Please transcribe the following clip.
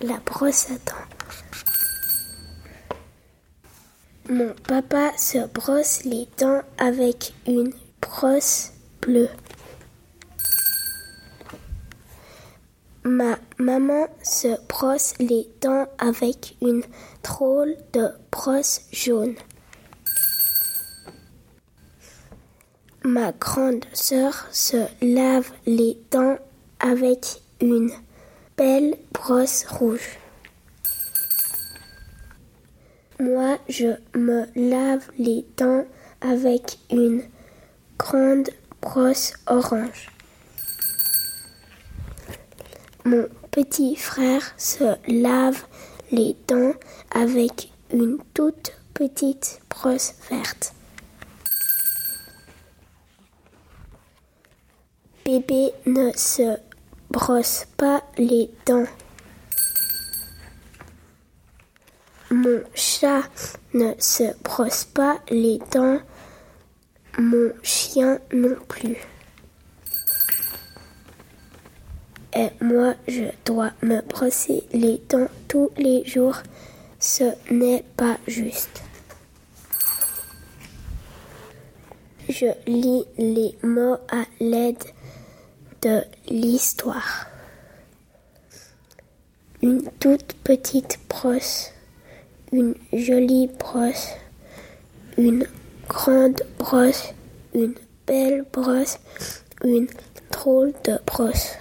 la brosse à dents. Mon papa se brosse les dents avec une brosse bleue. Ma maman se brosse les dents avec une drôle de brosse jaune. Ma grande sœur se lave les dents avec une belle brosse rouge. Moi, je me lave les dents avec une grande brosse orange. Mon petit frère se lave les dents avec une toute petite brosse verte. Bébé ne se brosse pas les dents. Mon chat ne se brosse pas les dents. Mon chien non plus. Et moi, je dois me brosser les dents tous les jours. Ce n'est pas juste. Je lis les mots à l'aide l'histoire. Une toute petite brosse, une jolie brosse, une grande brosse, une belle brosse, une drôle de brosse.